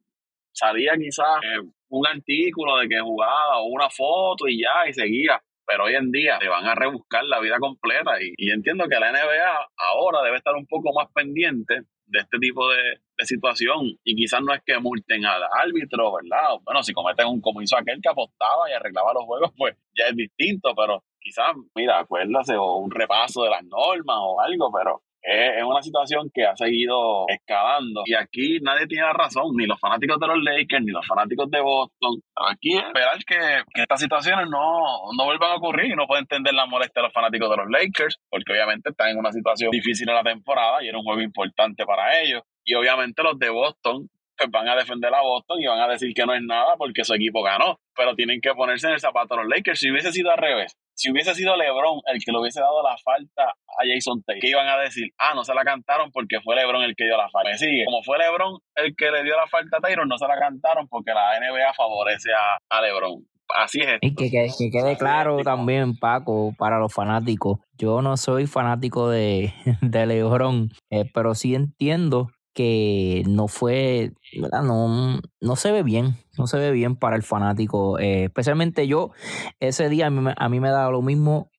[SPEAKER 1] Salía quizás eh, un artículo de que jugaba o una foto y ya, y seguía. Pero hoy en día te van a rebuscar la vida completa y, y entiendo que la NBA ahora debe estar un poco más pendiente de este tipo de, situación y quizás no es que multen al árbitro, ¿verdad? Bueno, si cometen un como hizo aquel que apostaba y arreglaba los juegos, pues ya es distinto, pero quizás, mira, acuérdase o un repaso de las normas o algo, pero es, una situación que ha seguido escalando y aquí nadie tiene razón, ni los fanáticos de los Lakers, ni los fanáticos de Boston. Aquí esperar que, que estas situaciones no, no vuelvan a ocurrir y no puedo entender la molestia de los fanáticos de los Lakers, porque obviamente están en una situación difícil en la temporada y era un juego importante para ellos. Y obviamente los de Boston pues van a defender a Boston y van a decir que no es nada porque su equipo ganó, pero tienen que ponerse en el zapato de los Lakers. Si hubiese sido al revés, si hubiese sido LeBron el que le hubiese dado la falta a Jason Taylor, ¿qué iban a decir? Ah, no se la cantaron porque fue LeBron el que dio la falta. Me sigue. Como fue LeBron el que le dio la falta a Taylor, no se la cantaron porque la NBA favorece a, LeBron. Así es.
[SPEAKER 2] Y que, quede claro también, Paco, para los fanáticos. Yo no soy fanático de, [LAUGHS] de LeBron, eh, pero sí entiendo que no fue. No, no se ve bien, no se ve bien para el fanático. Eh, especialmente yo, ese día a mí, me da lo mismo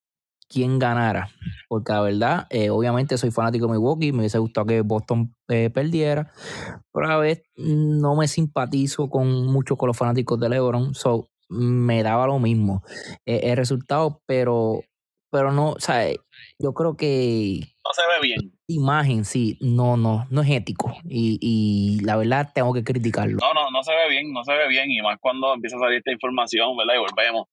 [SPEAKER 2] quién ganara, porque la verdad, eh, obviamente soy fanático de Milwaukee, me hubiese gustado que Boston eh, perdiera, pero a la vez no me simpatizo con mucho con los fanáticos de LeBron, so me daba lo mismo el resultado, pero, pero no, o sea, yo creo que...
[SPEAKER 1] No se ve bien
[SPEAKER 2] imagen, sí, no, no, no es ético. Y, y la verdad tengo que criticarlo.
[SPEAKER 1] No, no, no se ve bien, no se ve bien. Y más cuando empieza a salir esta información, ¿verdad? Y volvemos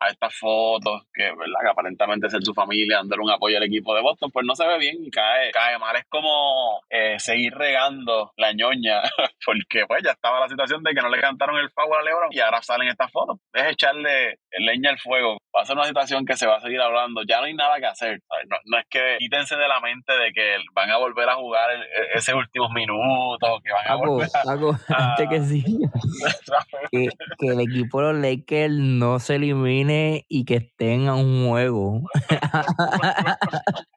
[SPEAKER 1] a estas fotos que, ¿verdad? que aparentemente ser su familia, dándole un apoyo al equipo de Boston, pues no se ve bien y cae, cae mal. Es como eh, seguir regando la ñoña, [LAUGHS] porque pues ya estaba la situación de que no le cantaron el favor a LeBron y ahora salen estas fotos. Es echarle leña al fuego. Va a ser una situación que se va a seguir hablando. Ya no hay nada que hacer. No, es que quítense de la mente de que van a volver a jugar esos últimos minutos, que van a volver [LAUGHS]
[SPEAKER 2] antes que sí. [LAUGHS] que, que el equipo de los Lakers no se elimine y que estén a un juego. [LAUGHS]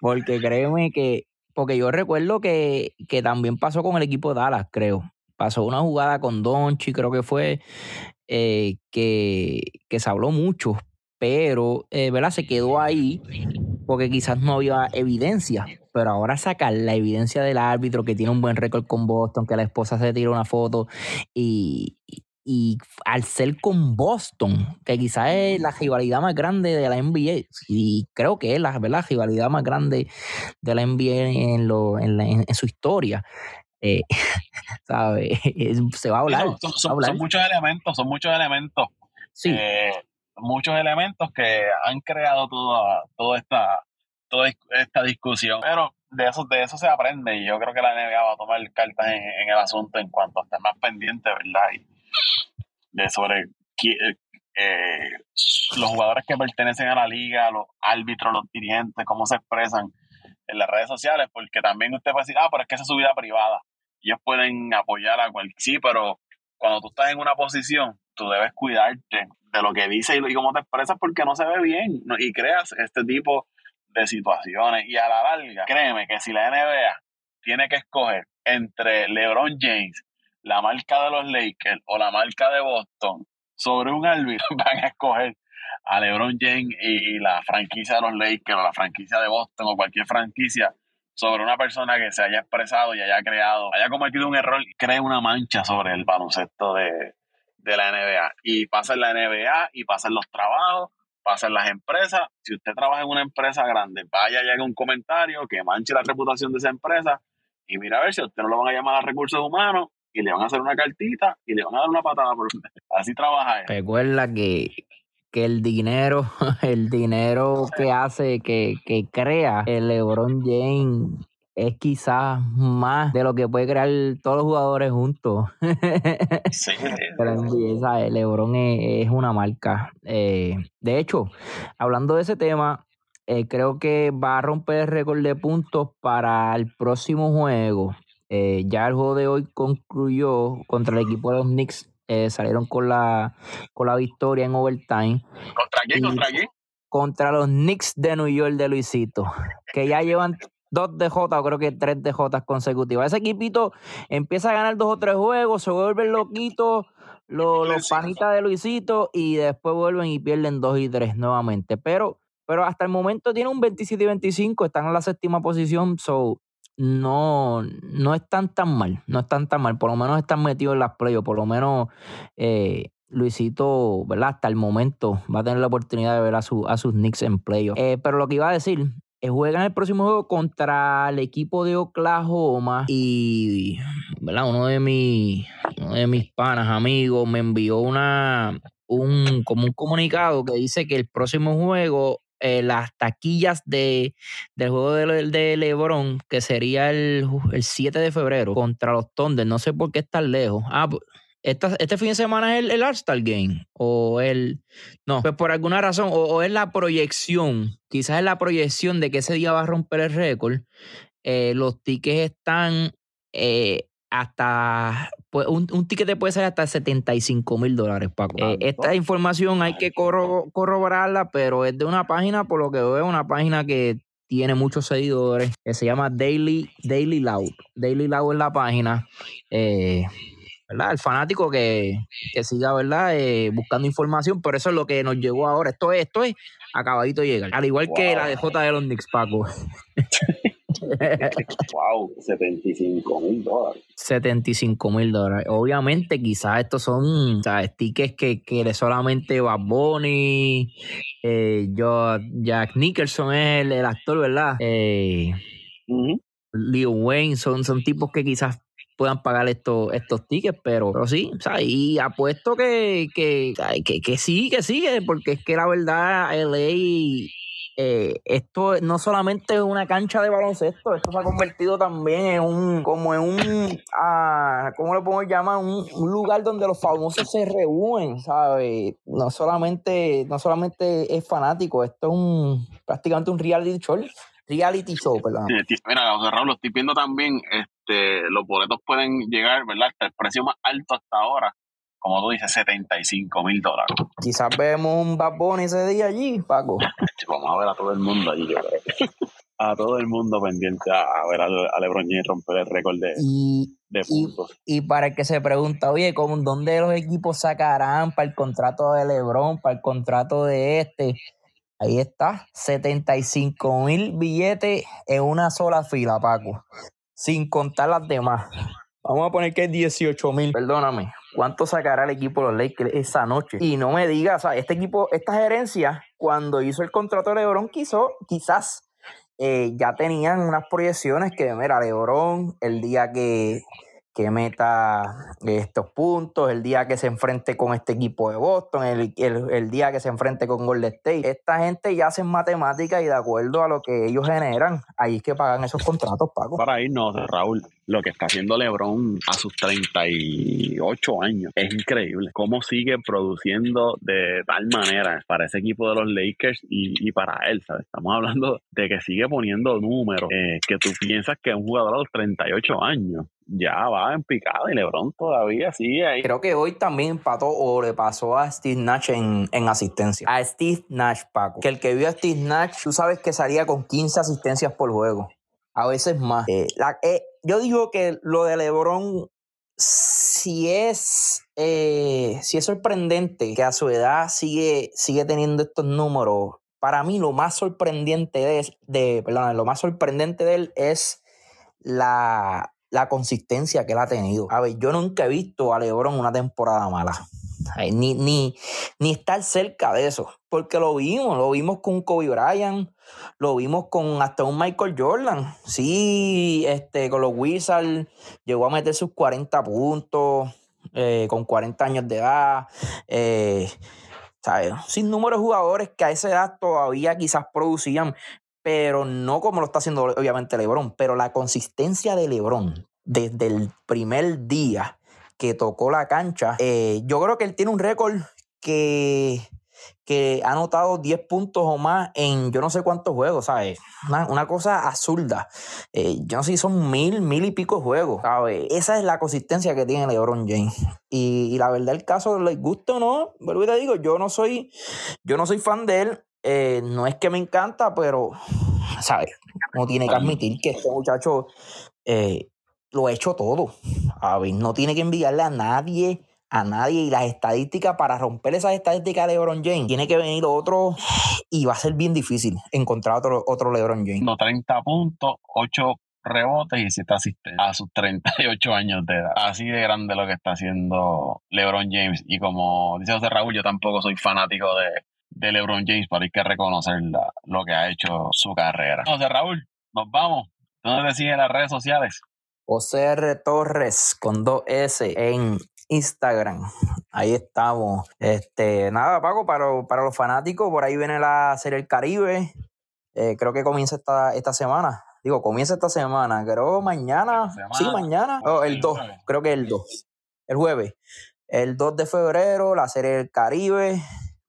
[SPEAKER 2] porque créeme que, porque yo recuerdo que, que, también pasó con el equipo de Dallas, creo. Pasó una jugada con Donchi, creo que fue, eh, que, que se habló mucho, pero eh, ¿verdad? se quedó ahí porque quizás no había evidencia. Pero ahora sacar la evidencia del árbitro que tiene un buen récord con Boston, que la esposa se tiró una foto y, y al ser con Boston, que quizás es la rivalidad más grande de la NBA, y creo que es la, la rivalidad más grande de la NBA en, lo, en, su historia, eh, [LAUGHS] ¿sabe? [LAUGHS] se va a hablar.
[SPEAKER 1] Son, muchos elementos, son muchos elementos. Sí. Eh, muchos elementos que han creado toda, toda, esta, toda esta discusión. Pero de eso, de eso se aprende y yo creo que la NBA va a tomar cartas en, el asunto en cuanto a estar más pendiente, ¿verdad? de sobre eh, eh, los jugadores que pertenecen a la liga, los árbitros, los dirigentes, cómo se expresan en las redes sociales, porque también usted puede decir, ah, pero es que esa es su vida privada. Ellos pueden apoyar a cualquier... Sí, pero cuando tú estás en una posición, tú debes cuidarte de lo que dices y, cómo te expresas porque no se ve bien y creas este tipo de situaciones. Y a la larga, créeme que si la NBA tiene que escoger entre LeBron James la marca de los Lakers o la marca de Boston sobre un árbitro, [LAUGHS] van a escoger a LeBron James y, la franquicia de los Lakers o la franquicia de Boston o cualquier franquicia sobre una persona que se haya expresado y haya creado, haya cometido un error y cree una mancha sobre el baloncesto de, de la NBA. Y pasa en la NBA y pasa en los trabajos, pasa en las empresas. Si usted trabaja en una empresa grande, vaya y haga un comentario que manche la reputación de esa empresa y mira a ver si usted no lo van a llamar a recursos humanos y le van a hacer una cartita y le van a dar una patada. Por... [LAUGHS] Así trabaja.
[SPEAKER 2] Recuerda que, que el dinero, [LAUGHS] el dinero que hace, que, que crea el LeBron James es quizás más de lo que puede crear todos los jugadores juntos. [LAUGHS] Sí. LeBron es, una marca. Eh, de hecho, hablando de ese tema, eh, creo que va a romper el récord de puntos para el próximo juego. Eh, ya el juego de hoy concluyó contra el equipo de los Knicks. Salieron con la, con la victoria en overtime.
[SPEAKER 1] ¿Contra quién? ¿Contra quién?
[SPEAKER 2] Contra los Knicks de New York de Luisito. Que ya llevan dos DJ, o creo que tres DJ consecutivas. Ese equipito empieza a ganar dos o tres juegos, se vuelven loquitos los, los panitas de Luisito y después vuelven y pierden dos y tres nuevamente. Pero, pero hasta el momento tiene un 27 y 25, están en la séptima posición, so no, no están tan mal, no están tan mal, por lo menos están metidos en las playoffs, por lo menos eh, Luisito, ¿verdad? Hasta el momento va a tener la oportunidad de ver a, su, a sus Knicks en playoffs. Eh, pero lo que iba a decir juegan el próximo juego contra el equipo de Oklahoma y ¿verdad? uno de mis de mis panas amigos me envió una un como un comunicado que dice que el próximo juego eh, las taquillas de, del juego de, de LeBron, que sería el, el, 7 de febrero contra los Thunder, no sé por qué tan lejos. Ah, pues, este fin de semana es el, el All-Star Game. O el. No, pues por alguna razón. O, es la proyección. Quizás es la proyección de que ese día va a romper el récord. Eh, los tickets están eh, hasta. Pues un, un ticket puede ser hasta 75 mil dólares, Paco. Eh, esta información hay que corroborarla, pero es de una página, por lo que veo, una página que tiene muchos seguidores, que se llama Daily, Daily Loud. Daily Loud es la página. Eh, ¿verdad? El fanático que, siga, ¿verdad? Eh, buscando información, pero eso es lo que nos llegó ahora. Esto es, esto es acabadito de llegar. Al igual que la de J de los Knicks, Paco. [LAUGHS]
[SPEAKER 1] wow, 75 mil dólares. 75
[SPEAKER 2] mil dólares. Obviamente, quizás estos son stickers que, que solamente Bad Bunny, eh, Jack Nicholson es el, actor, ¿verdad? Eh, Leo Wayne son, son tipos que quizás puedan pagar estos, estos tickets, pero, pero sí, o sea, y apuesto que, que, que, que sí, que sigue, porque es que la verdad, LA, eh, esto no solamente es una cancha de baloncesto, esto se ha convertido también en un, como en un, ah, ¿cómo lo podemos llamar? Un, un, lugar donde los famosos se reúnen, ¿sabes? No solamente, no solamente es fanático, esto es un, prácticamente un reality show reality show, perdón.
[SPEAKER 1] Mira, Raúl, lo estoy viendo también, este, los boletos pueden llegar, ¿verdad? Hasta el precio más alto hasta ahora, como tú dices, 75 mil dólares.
[SPEAKER 2] Quizás vemos un Bad ese día allí, Paco. [LAUGHS]
[SPEAKER 1] Vamos a ver a todo el mundo allí, yo creo. a todo el mundo pendiente a, ver a, LeBron James romper el récord de, de puntos.
[SPEAKER 2] Y, para el que se pregunta, oye, ¿cómo, ¿dónde los equipos sacarán para el contrato de LeBron, para el contrato de este? Ahí está, 75 mil billetes en una sola fila, Paco, sin contar las demás. Vamos a poner que es 18 mil. Perdóname. ¿Cuánto sacará el equipo de los Lakers esa noche? Y no me digas, o sea, este equipo, esta gerencia, cuando hizo el contrato de LeBron, quiso, quizás eh, ya tenían unas proyecciones que, mira, LeBron, el día que que meta estos puntos, el día que se enfrente con este equipo de Boston, el, el, día que se enfrente con Golden State. Esta gente ya hacen matemáticas y de acuerdo a lo que ellos generan, ahí es que pagan esos contratos, Paco.
[SPEAKER 1] Para irnos, Raúl, lo que está haciendo LeBron a sus 38 años es increíble. Cómo sigue produciendo de tal manera para ese equipo de los Lakers y, para él, ¿sabes? Estamos hablando de que sigue poniendo números eh, que tú piensas que un jugador a los 38 años ya va en picada y LeBron todavía sigue ahí.
[SPEAKER 2] Creo que hoy también empató o le pasó a Steve Nash en, en, asistencia. A Steve Nash, Paco. Que el que vio a Steve Nash, tú sabes que salía con 15 asistencias por juego. A veces más. Eh, eh, yo digo que lo de LeBron si es, eh, si es sorprendente que a su edad sigue, sigue teniendo estos números, para mí lo más sorprendente de, perdón, lo más sorprendente de él es la, la consistencia que él ha tenido. A ver, yo nunca he visto a LeBron una temporada mala. ni, ni, ni estar cerca de eso. Porque lo vimos, lo vimos con Kobe Bryant, lo vimos con hasta un Michael Jordan. Sí, este, con los Wizards llegó a meter sus 40 puntos eh, con 40 años de edad. Eh, Sin número de jugadores que a esa edad todavía quizás producían pero no como lo está haciendo obviamente LeBron, pero la consistencia de LeBron desde el primer día que tocó la cancha, eh, yo creo que él tiene un récord que, que ha anotado 10 puntos o más en yo no sé cuántos juegos, ¿sabes? Una, cosa absurda. Eh, yo no sé si son mil, mil y pico juegos, ¿sabes? Esa es la consistencia que tiene LeBron James. Y, la verdad, el caso, le gusta o no, vuelvo digo, yo no soy, yo no soy fan de él eh, no es que me encanta, pero, ¿sabes? No tiene que admitir que este muchacho eh, lo ha hecho todo. Ver, no tiene que enviarle a nadie, a nadie. Y las estadísticas, para romper esas estadísticas de LeBron James, tiene que venir otro y va a ser bien difícil encontrar otro, otro LeBron James.
[SPEAKER 1] No, 30 puntos, 8 rebotes y 7 asistencias a sus 38 años de edad. Así de grande lo que está haciendo LeBron James. Y como dice José Raúl, yo tampoco soy fanático de, de LeBron James, pero hay que reconocer lo que ha hecho su carrera. José Raúl, nos vamos. ¿Dónde te siguen las redes sociales?
[SPEAKER 2] José R. Torres con 2S en Instagram. Ahí estamos. Este, nada, Paco, para, para los fanáticos, por ahí viene la Serie El Caribe. Eh, creo que comienza esta, esta semana. Digo, comienza esta semana. Creo mañana. sí, mañana. Oh, el 2. Creo que el 2. El jueves. El 2 de febrero, la Serie del Caribe.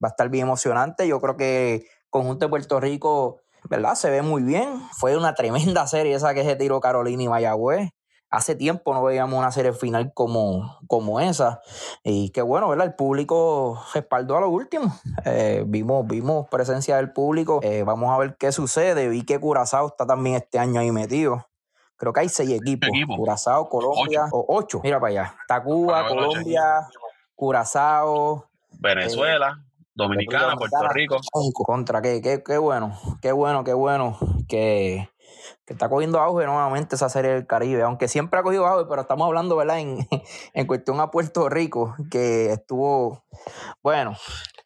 [SPEAKER 2] Va a estar bien emocionante. Yo creo que conjunto de Puerto Rico, ¿verdad? Se ve muy bien. Fue una tremenda serie esa que se tiró Carolina y Mayagüez hace tiempo no veíamos una serie final como, como esa. Y qué bueno, ¿verdad? El público respaldó a lo último. Eh, vimos, vimos presencia del público. Eh, vamos a ver qué sucede. Vi que Curazao está también este año ahí metido. Creo que hay seis equipos. Curazao, Colombia, ocho. o ocho. Mira para allá. Tacuba, Colombia, Curazao.
[SPEAKER 1] Venezuela. Eh, Dominicana, Puerto Rico.
[SPEAKER 2] Contra, qué, qué, qué bueno, qué bueno, qué bueno que que está cogiendo auge nuevamente esa serie del Caribe, aunque siempre ha cogido auge, pero estamos hablando, ¿verdad? En, [LAUGHS] en cuestión a Puerto Rico, que estuvo, bueno,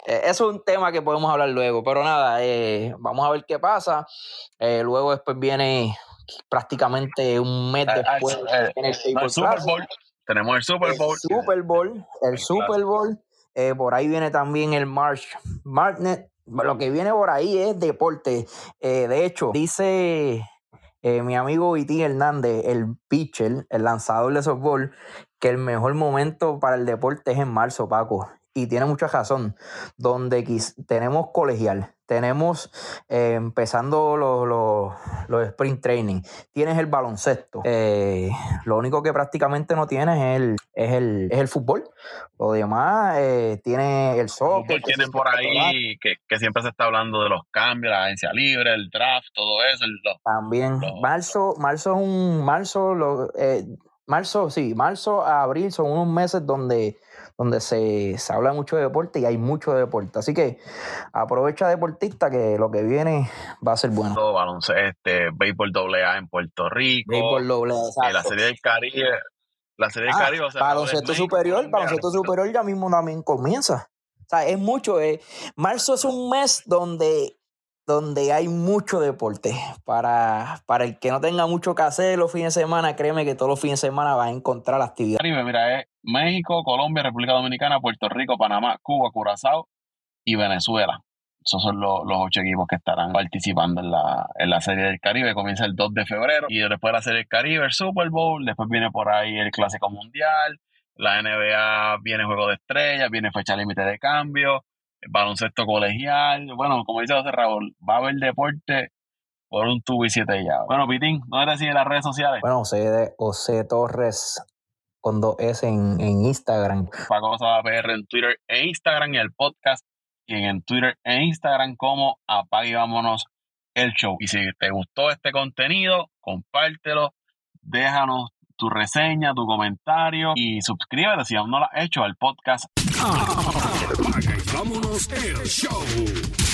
[SPEAKER 2] eh, eso es un tema que podemos hablar luego, pero nada, eh, vamos a ver qué pasa. Eh, luego después viene prácticamente un mes después
[SPEAKER 1] en el, Super Bowl. Tenemos el Super Bowl.
[SPEAKER 2] El Super Bowl, el Super Bowl. Por ahí viene también el March. Lo que viene por ahí es deporte. de hecho, dice eh, mi amigo Viti Hernández, el pitcher, el lanzador de softball, que el mejor momento para el deporte es en marzo, Paco. Y tiene mucha razón. Donde tenemos colegial, tenemos eh, empezando los, los, los, sprint training, tienes el baloncesto. Eh, lo único que prácticamente no tienes es el, es el, es el fútbol. Lo demás eh, tiene el soccer.
[SPEAKER 1] Tiene por ahí que, que, siempre se está hablando de los cambios, la agencia libre, el draft, todo eso.
[SPEAKER 2] También. marzo, marzo es un. Marzo, lo, marzo, sí, marzo a abril son unos meses donde donde se, habla mucho de deporte y hay mucho de deporte. Así que aprovecha deportista que lo que viene va a ser bueno.
[SPEAKER 1] Baloncesto, este, béisbol doble A en Puerto Rico.
[SPEAKER 2] Béisbol doble A,
[SPEAKER 1] La serie del Caribe. La serie del ah, Caribe. O
[SPEAKER 2] sea, baloncesto superior, baloncesto superior ya mismo también comienza. O sea, es mucho. Eh. Marzo es un mes donde donde hay mucho deporte. Para, para el que no tenga mucho que hacer los fines de semana, créeme que todos los fines de semana va a encontrar actividad.
[SPEAKER 1] Mira, es México, Colombia, República Dominicana, Puerto Rico, Panamá, Cuba, Curazao y Venezuela. Esos son los, ocho equipos que estarán participando en la, en la Serie del Caribe. Comienza el 2 de febrero y después de la Serie del Caribe, el Super Bowl, después viene por ahí el Clásico Mundial, la NBA viene Juego de Estrellas, viene fecha límite de cambio, baloncesto colegial. Bueno, como dice José Raúl, va a haber deporte por un tubo y siete ya. Bueno, Pitín, ¿dónde te siguen las redes sociales?
[SPEAKER 2] Bueno, José, José Torres con dos S en, en Instagram.
[SPEAKER 1] Paco PR en Twitter e Instagram y el podcast y en Twitter e Instagram como Apague Vámonos el Show. Y si te gustó este contenido, compártelo, déjanos tu reseña, tu comentario y suscríbete si aún no lo has hecho al podcast.
[SPEAKER 3] Vámonos el show.